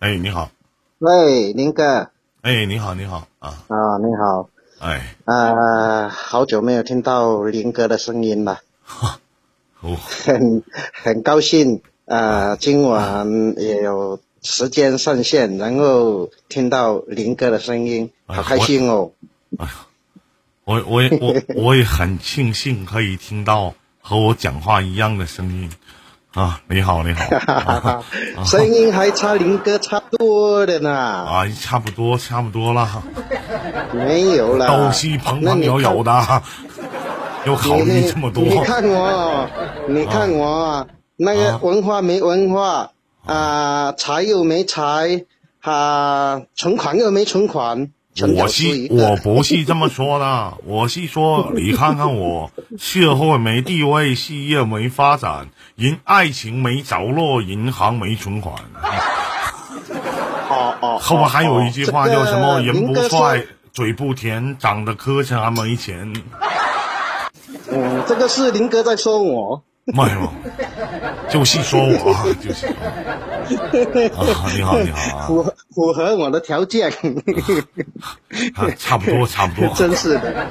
哎，你好，喂，林哥。哎，你好，你好啊，啊，你好，哎，啊，好久没有听到林哥的声音了，哦，很很高兴啊，今晚也有时间上线，然后听到林哥的声音，哎好开心哦。哎呀我我也我我也很庆幸可以听到和我讲话一样的声音啊，你好，你好，啊 声音还差林哥差多的呢，啊，差不多差不多了，没有了，都是朋朋友友的，又考虑这么多，你看我，你看我，那个啊。文化没文化啊，财又没财啊，存款又没存款，陈我是我。不是这么说的，我是说你看看我，社会没地位，事业没发展，人爱情没着落，银行没存款。哦哦，后面还有一句话叫什么？人不帅，嘴不甜，长得磕碜还没钱。嗯，这个是林哥在说我。没有，就细说我，就是啊，你好，你好啊符合符合我的条件，啊，差不多，差不多，真是的。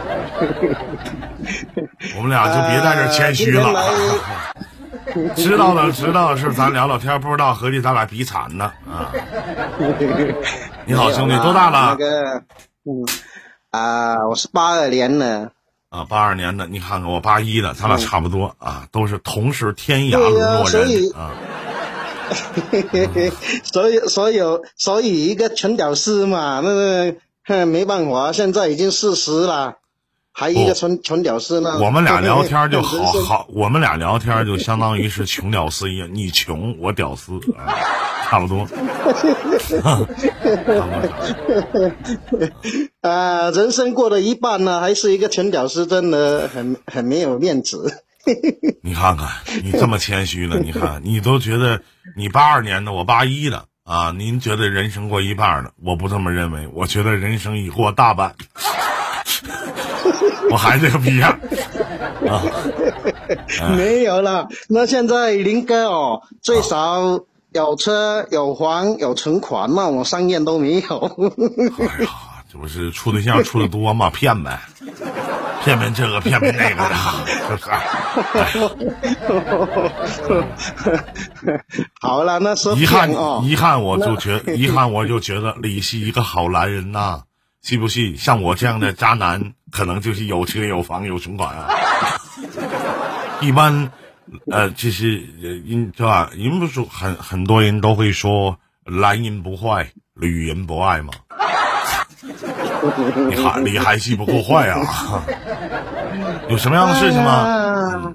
我们俩就别在这谦虚了。知道了知道的是咱聊聊天，不知道合计咱俩比惨呢啊！你好，兄弟，多大那了？个，嗯啊，我是八二年的。啊，八二年的，你看看我八一的，咱俩差不多啊，都是同是天涯沦落人啊。所以，所以，所以一个穷屌丝嘛，那个哼没办法，现在已经四十了，还一个纯纯屌丝呢。我们俩聊天就好好，我们俩聊天就相当于是穷屌丝一样，你穷我屌丝，啊、差不多。啊，人生过了一半呢，还是一个纯屌丝，真的很很没有面子。你看看，你这么谦虚了，你看你都觉得你八二年的，我八一的啊，您觉得人生过一半了？我不这么认为，我觉得人生已过大半。我还这个逼样啊！没有了。那现在林哥哦，最少有车有房有存款嘛，我三件都没有。哎呀，这不是处对象处的多嘛？骗呗，骗骗这个，骗骗那个的，是不是？好了，那是遗憾遗憾，我就觉遗憾，我就觉得李是一个好男人呐、是不是？像我这样的渣男，可能就是有车有房有存款啊。一般，呃，其实呃，因对吧？人不是说很很多人都会说男人不坏，女人不爱嘛。你还你还是不够坏啊？有什么样的事情吗？啊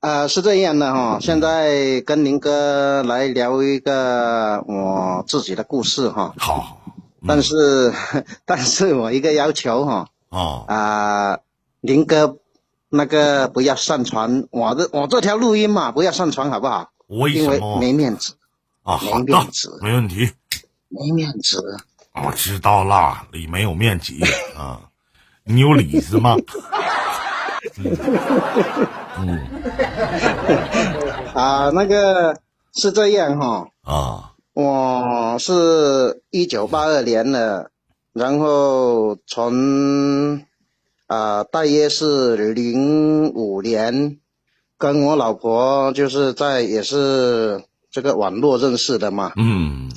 呃，是这样的哈、现在跟林哥来聊一个我自己的故事哈、好，但是，但是我一个要求哈、哦，啊、林哥那个不要上传我的我这条录音嘛，不要上传好不好？我因为没面子，啊？没面子，没问题。没面子。我知道啦，你没有面子啊，你有里子吗？啊，那个是这样哈、啊，我是一九八二年的，然后从啊、大约是零五年，跟我老婆就是在也是这个网络认识的嘛，嗯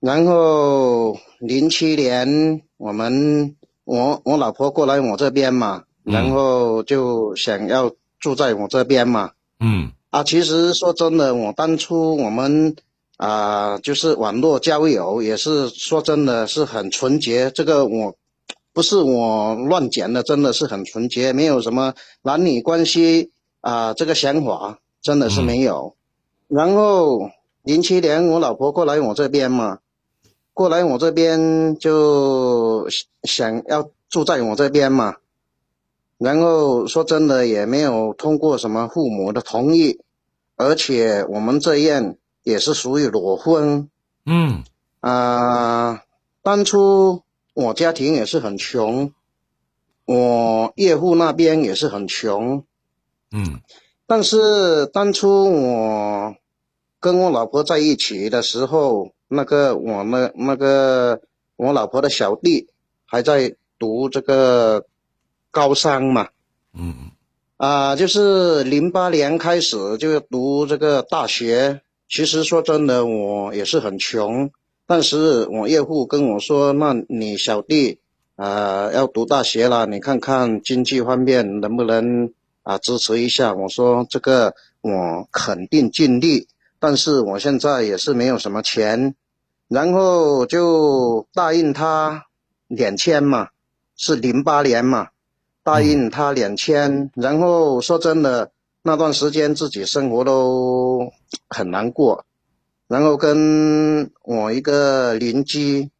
然后零七年我们我我老婆过来我这边嘛，嗯然后就想要住在我这边嘛，嗯啊，其实说真的，我当初我们啊、就是网络交友，也是说真的是很纯洁。这个我不是我乱讲的，真的是很纯洁，没有什么男女关系啊、这个想法真的是没有。然后零七年我老婆过来我这边嘛，过来我这边就想要住在我这边嘛，然后说真的也没有通过什么父母的同意，而且我们这样也是属于裸婚嗯啊、当初我家庭也是很穷，我岳父那边也是很穷，嗯。但是当初我跟我老婆在一起的时候，那个我那那个我老婆的小弟还在读这个高三嘛，嗯。啊，就是零八年开始就读这个大学。其实说真的，我也是很穷，但是我岳父跟我说，那你小弟啊要读大学了，你看看经济方面能不能啊支持一下。我说这个我肯定尽力，但是我现在也是没有什么钱，然后就答应他两千嘛，是零八年嘛。答应他两千，然后说真的，那段时间自己生活都很难过，然后跟我一个邻居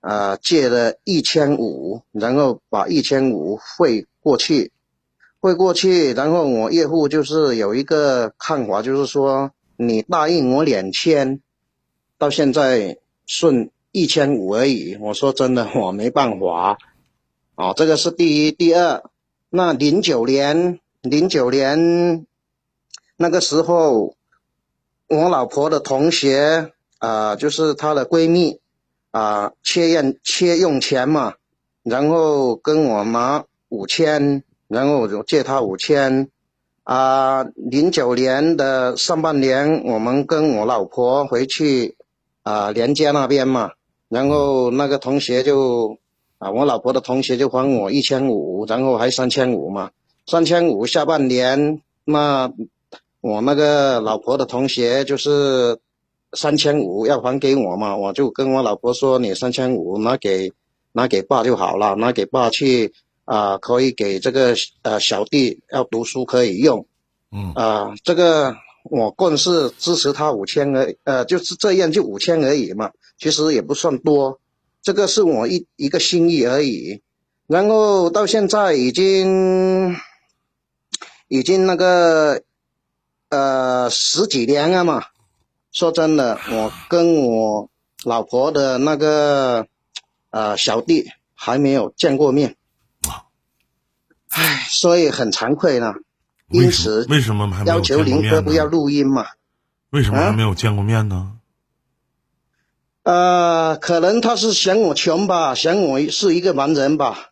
啊、借了一千五，然后把一千五汇过去，汇过去，然后我岳父就是有一个看法，就是说你答应我两千，到现在剩一千五而已。我说真的，我没办法。哦，这个是第一，第二，那零九年，零九年那个时候，我老婆的同学啊、就是她的闺蜜啊、缺用缺用钱嘛，然后跟我拿五千，然后我就借她五千。啊，零九年的上半年，我们跟我老婆回去啊娘家那边嘛，然后那个同学就啊，我老婆的同学就还我一千五，然后还三千五嘛，三千五下半年，那我那个老婆的同学就是三千五要还给我嘛，我就跟我老婆说，你三千五拿给拿给爸就好了，拿给爸去啊、可以给这个呃小弟要读书可以用。嗯啊、这个我更是支持他五千而呃，就是这样就五千而已嘛，其实也不算多，这个是我一一个心意而已。然后到现在已经已经那个呃十几年了嘛，说真的，我跟我老婆的那个呃小弟还没有见过面，唉，所以很惭愧呢。因此为什么还没有要求见过面林哥不要？录音嘛。为什么还啊没有见过面呢？呃，可能他是嫌我穷吧，嫌我是一个盲人吧。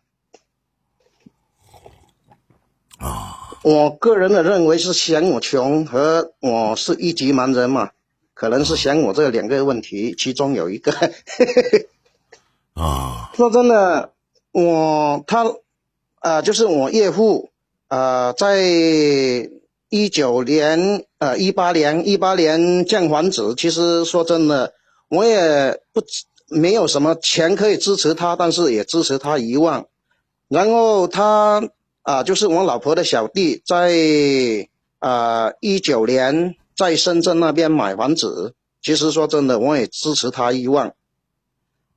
啊，我个人的认为是嫌我穷和我是一级盲人嘛，可能是嫌我这两个问题，其中有一个。啊，说真的，我他呃，就是我岳父呃，在一九年呃一八年一八年建房子，其实说真的，我也不没有什么钱可以支持他，但是也支持他一万。然后他啊、就是我老婆的小弟，在啊一九年在深圳那边买房子，其实说真的，我也支持他一万。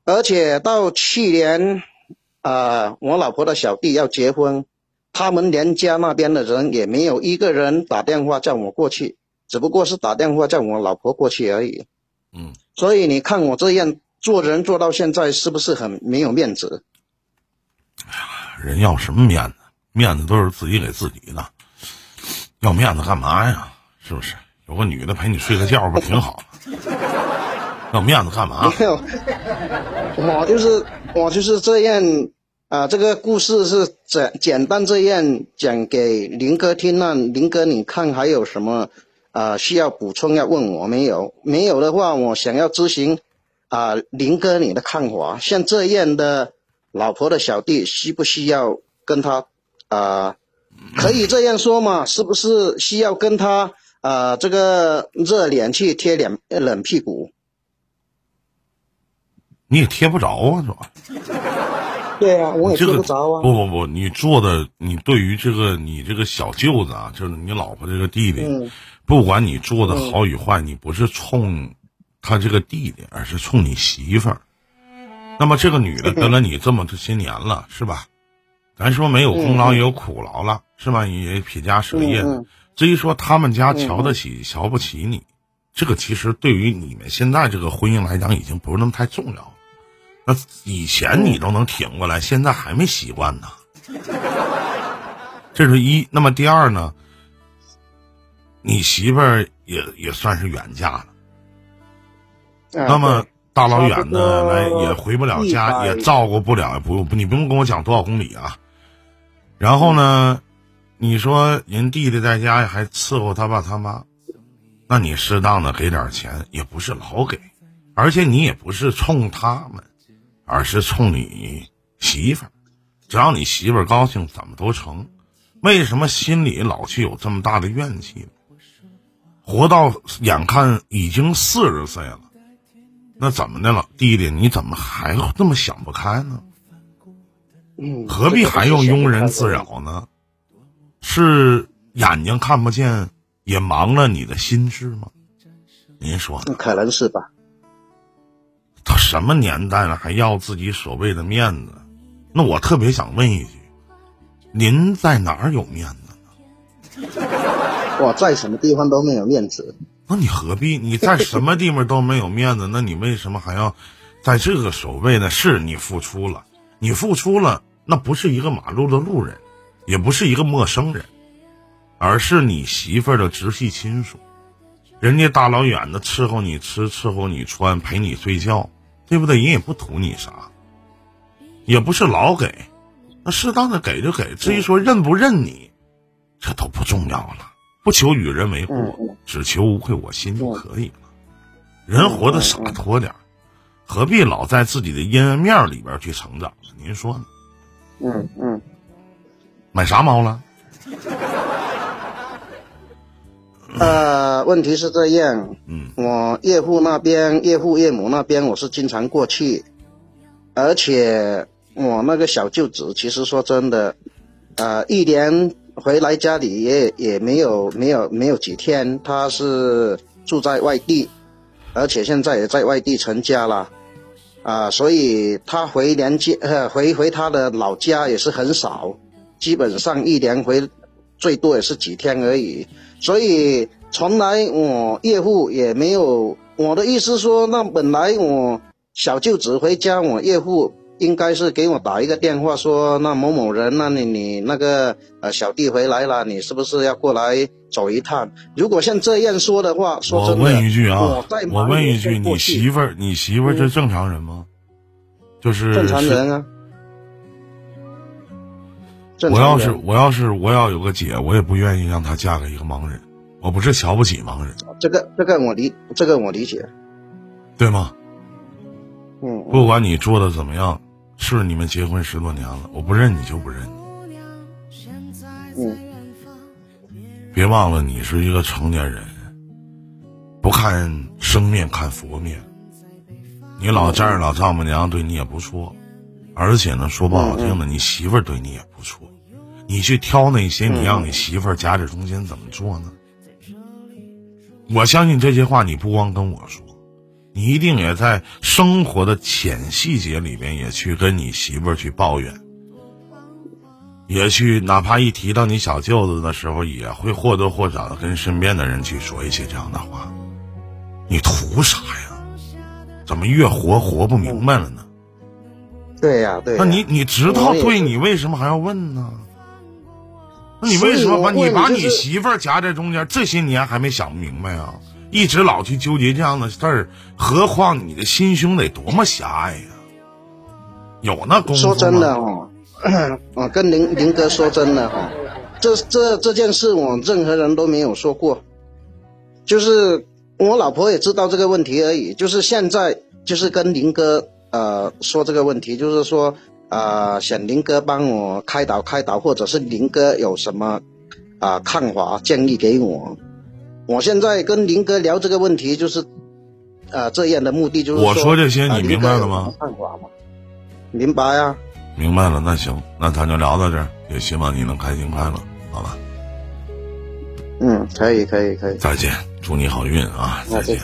而且到去年，啊、我老婆的小弟要结婚，他们娘家那边的人也没有一个人打电话叫我过去，只不过是打电话叫我老婆过去而已。嗯，所以你看我这样做人做到现在，是不是很没有面子？人要什么面子？面子都是自己给自己的，要面子干嘛呀？是不是？有个女的陪你睡个觉不挺好？要面子干嘛？没有，我就是我就是这样啊、这个故事是简简单这样讲给林哥听那林哥你看还有什么啊、需要补充要问我没有？没有的话，我想要咨询啊、林哥你的看法，像这样的老婆的小弟需不需要跟他啊、可以这样说嘛？是不是需要跟他啊、这个热脸去贴脸冷屁股？你也贴不着啊，是吧？对啊，我也这个贴不着啊。不不不，你做的，你对于这个你这个小舅子啊，就是你老婆这个弟弟，嗯不管你做的好与坏，你不是冲他这个弟弟，而是冲你媳妇儿。那么这个女的跟了你这么这些年了，是吧？咱说没有功劳也有苦劳了，是吧？也撇家舍业。至于说他们家瞧得起、瞧不起你，这个其实对于你们现在这个婚姻来讲，已经不是那么太重要了。那以前你都能挺过来，现在还没习惯呢。这是一。那么第二呢？你媳妇儿也也算是远嫁了。啊那么大老远的来也回不了家，也照顾不了，不用，你不用跟我讲多少公里啊。然后呢，你说人弟弟在家还伺候他爸他妈，那你适当的给点钱，也不是老给，而且你也不是冲他们，而是冲你媳妇儿。只要你媳妇儿高兴，怎么都成。为什么心里老去有这么大的怨气呢？活到眼看已经四十岁了，那怎么的了，弟弟？你怎么还这么想不开呢？何必还用庸人自扰呢？是眼睛看不见，也盲了你的心智吗？您说？可能是吧。他什么年代了，还要自己所谓的面子？那我特别想问一句：您在哪儿有面子呢？我在什么地方都没有面子。那你何必？你在什么地方都没有面子，那你为什么还要在这个所谓的？是你付出了，你付出了，那不是一个马路的路人，也不是一个陌生人，而是你媳妇儿的直系亲属。人家大老远的伺候你吃，伺候你穿，陪你睡觉，对不对？人也不图你啥，也不是老给，那适当的给就给。至于说认不认你，这都不重要了。不求与人为祸，只求无愧我心就可以了。人活得洒脱点何必老在自己的阴暗面里边去成长呢？您说呢？嗯嗯。买啥猫了？呃，问题是这样。嗯。我岳父那边、岳父岳母那边，我是经常过去，而且我那个小舅子，其实说真的，呃，一年。回来家里也也没有没有没有几天，他是住在外地，而且现在也在外地成家了，啊，所以他回娘家呃回回他的老家也是很少，基本上一年回最多也是几天而已，所以从来我岳父也没有我的意思说，那本来我小舅子回家，我岳父。应该是给我打一个电话，说那某某人，那你你那个呃小弟回来了，你是不是要过来走一趟？如果像这样说的话，说真的我问一句啊，我问一句，你媳妇儿，你媳妇儿是正常人吗？就是正常人啊。我要是我要是我要有个姐，我也不愿意让她嫁给一个盲人。我不是瞧不起盲人，这个这个我理这个我理解，对吗？嗯，不管你做的怎么样。是你们结婚十多年了，我不认你就不认。嗯，别忘了你是一个成年人，不看生面看佛面。你老丈人老丈母娘对你也不错，而且呢，说不好听的，你媳妇儿对你也不错。你去挑那些，你让你媳妇儿夹在中间怎么做呢？我相信这些话，你不光跟我说。你一定也在生活的浅细节里面，也去跟你媳妇儿去抱怨，也去哪怕一提到你小舅子的时候，也会或多或少的跟身边的人去说一些这样的话。你图啥呀？怎么越活活不明白了呢？对呀，对。那你你知道对，你为什么还要问呢？那你为什么把你把你媳妇儿夹在中间？这些年还没想明白啊？一直老去纠结这样的事儿，何况你的心胸得多么狭隘呀？有那功夫说真的哈，我 跟林林哥说真的哈，这这这件事我任何人都没有说过，就是我老婆也知道这个问题而已。就是现在就是跟林哥呃说这个问题，就是说啊想林哥帮我开导开导，或者是林哥有什么啊看法建议给我。我现在跟林哥聊这个问题，就是，呃，这样的目的就是我说这些你明白了吗？明白呀。明白了，那行，那咱就聊到这儿，也希望你能开心快乐，好吧？嗯，可以，可以，可以。再见，祝你好运啊！再见。